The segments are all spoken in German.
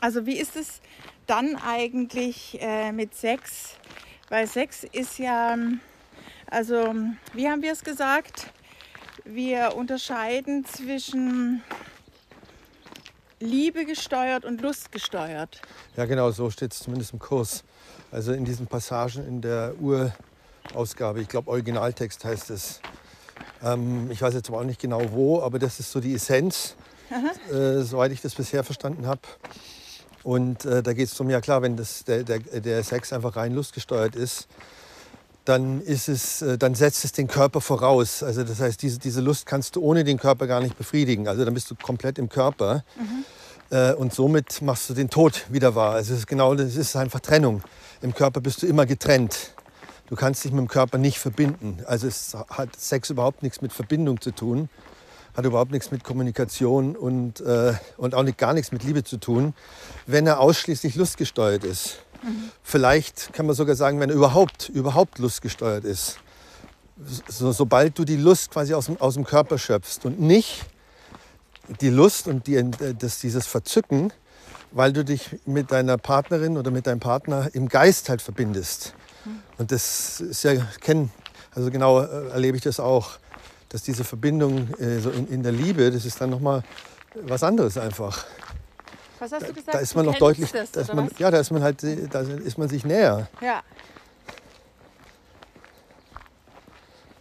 Also wie ist es dann eigentlich äh, mit Sex? Weil Sex ist ja, also wie haben wir es gesagt? Wir unterscheiden zwischen Liebe gesteuert und Lust gesteuert. Ja, genau, so steht es zumindest im Kurs. Also in diesen Passagen in der Urausgabe, ich glaube Originaltext heißt es. Ähm, ich weiß jetzt aber auch nicht genau wo, aber das ist so die Essenz, äh, soweit ich das bisher verstanden habe. Und äh, da geht es darum, ja klar, wenn das, der, der, der Sex einfach rein lustgesteuert ist, dann, ist es, äh, dann setzt es den Körper voraus. Also das heißt, diese, diese Lust kannst du ohne den Körper gar nicht befriedigen. Also dann bist du komplett im Körper. Mhm. Äh, und somit machst du den Tod wieder wahr. Also es ist genau, das ist einfach Trennung. Im Körper bist du immer getrennt. Du kannst dich mit dem Körper nicht verbinden. Also es hat Sex überhaupt nichts mit Verbindung zu tun, hat überhaupt nichts mit Kommunikation und, äh, und auch nicht, gar nichts mit Liebe zu tun, wenn er ausschließlich lustgesteuert ist. Mhm. Vielleicht kann man sogar sagen, wenn er überhaupt, überhaupt lustgesteuert ist. So, sobald du die Lust quasi aus dem, aus dem Körper schöpfst und nicht die Lust und die, das, dieses Verzücken, weil du dich mit deiner Partnerin oder mit deinem Partner im Geist halt verbindest. Und das ist ja, kennen, also genau äh, erlebe ich das auch, dass diese Verbindung äh, so in, in, der Liebe, das ist dann nochmal was anderes einfach. Was hast du gesagt? Da, da ist man noch deutlich, das, da ist man, ja, da ist man halt, da ist man sich näher. Ja.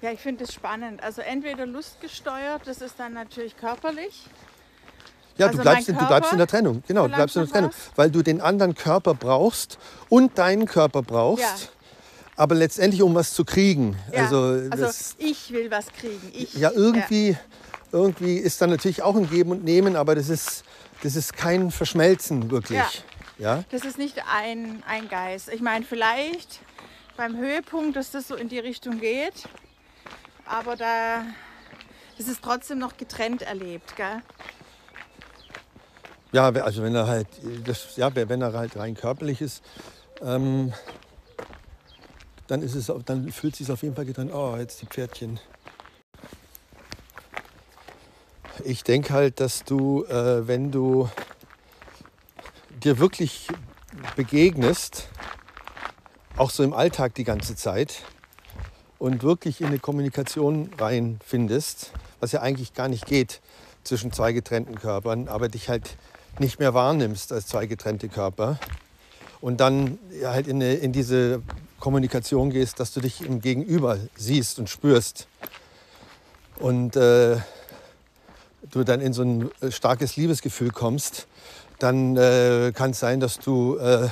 Ja, ich finde es spannend. Also entweder lustgesteuert, das ist dann natürlich körperlich. Ja, also du, bleibst, Körper, du bleibst in der Trennung. Genau, du bleibst in der Trennung. Was? Weil du den anderen Körper brauchst und deinen Körper brauchst. Ja. Aber letztendlich, um was zu kriegen. Ja. Also, also ich will was kriegen. Ich, ja, irgendwie, ja. irgendwie ist dann natürlich auch ein Geben und Nehmen, aber das ist, das ist kein Verschmelzen wirklich. Ja. ja? Das ist nicht ein, ein Geist. Ich meine, vielleicht beim Höhepunkt, dass das so in die Richtung geht, aber da das ist trotzdem noch getrennt erlebt, gell? Ja, also wenn er halt, das, ja, wenn er halt rein körperlich ist, ähm, dann, ist es, dann fühlt es sich auf jeden Fall getrennt. Oh, jetzt die Pferdchen. Ich denke halt, dass du, äh, wenn du dir wirklich begegnest, auch so im Alltag die ganze Zeit, und wirklich in eine Kommunikation reinfindest, was ja eigentlich gar nicht geht zwischen zwei getrennten Körpern, aber dich halt nicht mehr wahrnimmst als zwei getrennte Körper und dann halt in, eine, in diese Kommunikation gehst, dass du dich im Gegenüber siehst und spürst und äh, du dann in so ein äh, starkes Liebesgefühl kommst, dann äh, kann es sein, dass du äh,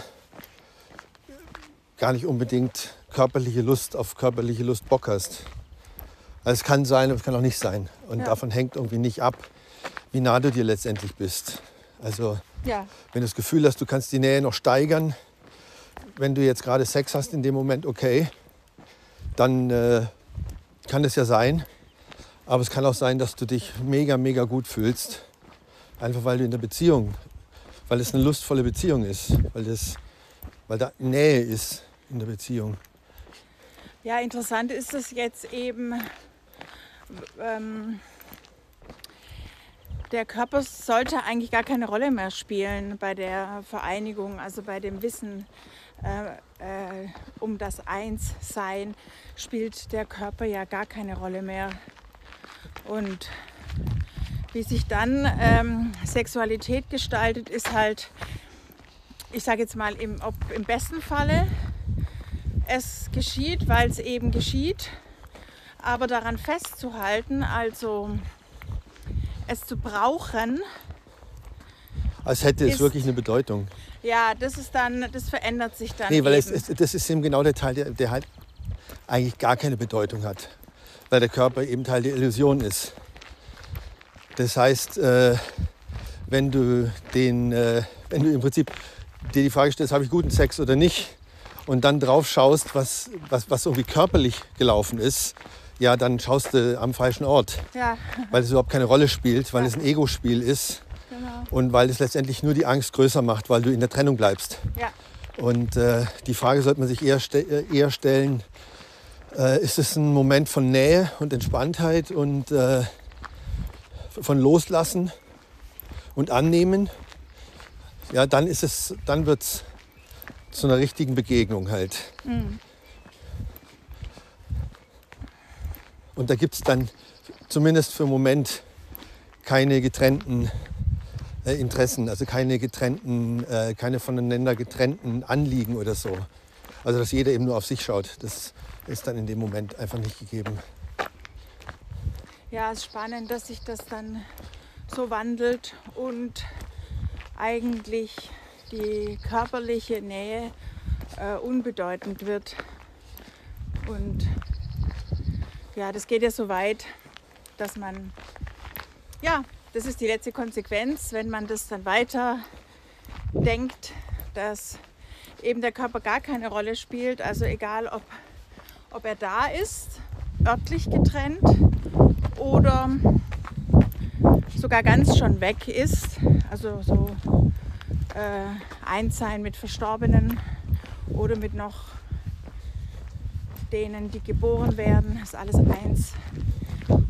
gar nicht unbedingt körperliche Lust auf körperliche Lust Bock hast. Also es kann sein, aber es kann auch nicht sein. Und ja. davon hängt irgendwie nicht ab, wie nah du dir letztendlich bist. Also ja. wenn du das Gefühl hast, du kannst die Nähe noch steigern, wenn du jetzt gerade Sex hast in dem Moment, okay, dann äh, kann es ja sein. Aber es kann auch sein, dass du dich mega, mega gut fühlst. Einfach weil du in der Beziehung, weil es eine lustvolle Beziehung ist, weil, das, weil da Nähe ist in der Beziehung. Ja, interessant ist es jetzt eben, ähm, der Körper sollte eigentlich gar keine Rolle mehr spielen bei der Vereinigung, also bei dem Wissen äh, äh, um das Einssein spielt der Körper ja gar keine Rolle mehr. Und wie sich dann ähm, Sexualität gestaltet, ist halt, ich sage jetzt mal, im, ob im besten Falle es geschieht, weil es eben geschieht, aber daran festzuhalten, also es zu brauchen. Als hätte es ist, wirklich eine Bedeutung. Ja, das ist dann, das verändert sich dann. Nee, weil es, es, das ist eben genau der Teil, der, der halt eigentlich gar keine Bedeutung hat. Weil der Körper eben Teil der Illusion ist. Das heißt, äh, wenn du den, äh, wenn du im Prinzip dir die Frage stellst, habe ich guten Sex oder nicht, und dann drauf schaust, was, was, was irgendwie körperlich gelaufen ist, ja, dann schaust du am falschen Ort. Ja. Weil es überhaupt keine Rolle spielt, weil ja. es ein Ego-Spiel ist. Und weil es letztendlich nur die Angst größer macht, weil du in der Trennung bleibst. Ja. Und äh, die Frage sollte man sich eher, ste äh, eher stellen, äh, ist es ein Moment von Nähe und Entspanntheit und äh, von Loslassen und Annehmen? ja, dann ist es, dann wird es zu einer richtigen Begegnung halt. Mhm. Und da gibt es dann zumindest für den Moment keine getrennten äh, Interessen, also keine getrennten, äh, keine voneinander getrennten Anliegen oder so. Also dass jeder eben nur auf sich schaut, das ist dann in dem Moment einfach nicht gegeben. Ja, es ist spannend, dass sich das dann so wandelt und eigentlich die körperliche Nähe äh, unbedeutend wird. Und ja, das geht ja so weit, dass man, ja, das ist die letzte Konsequenz, wenn man das dann weiter denkt, dass eben der Körper gar keine Rolle spielt. Also egal, ob, ob er da ist, örtlich getrennt oder sogar ganz schon weg ist. Also so äh, eins sein mit Verstorbenen oder mit noch denen, die geboren werden, ist alles eins.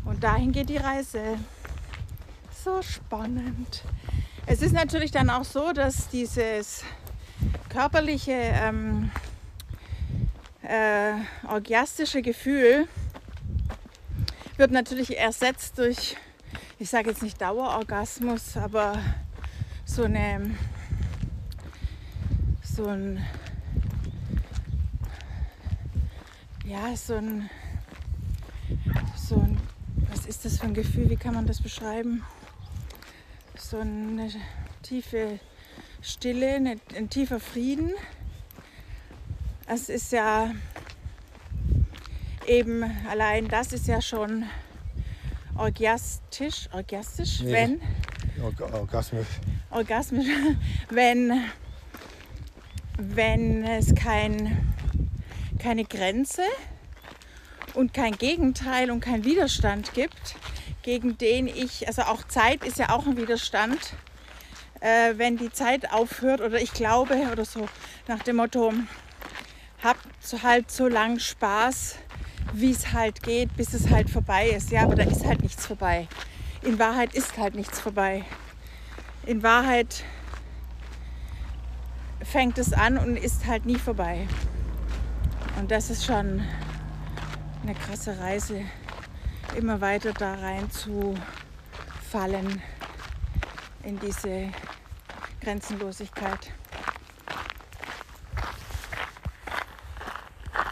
Und dahin geht die Reise. So spannend. Es ist natürlich dann auch so, dass dieses körperliche, ähm, äh, orgiastische Gefühl wird natürlich ersetzt durch, ich sage jetzt nicht Dauerorgasmus, aber so eine, so ein, ja, so ein, so ein, was ist das für ein Gefühl, wie kann man das beschreiben? So eine tiefe Stille, eine, ein tiefer Frieden. Es ist ja eben allein das ist ja schon orgiastisch, orgiastisch, Nee. wenn Org orgasmisch. orgasmisch, wenn, wenn es kein, keine Grenze und kein Gegenteil und kein Widerstand gibt, gegen den ich, also auch Zeit ist ja auch ein Widerstand, äh, wenn die Zeit aufhört oder ich glaube oder so nach dem Motto, habt halt so lang Spaß, wie es halt geht, bis es halt vorbei ist. Ja, aber da ist halt nichts vorbei. In Wahrheit ist halt nichts vorbei. In Wahrheit fängt es an und ist halt nie vorbei. Und das ist schon eine krasse Reise, immer weiter da rein zu fallen in diese Grenzenlosigkeit.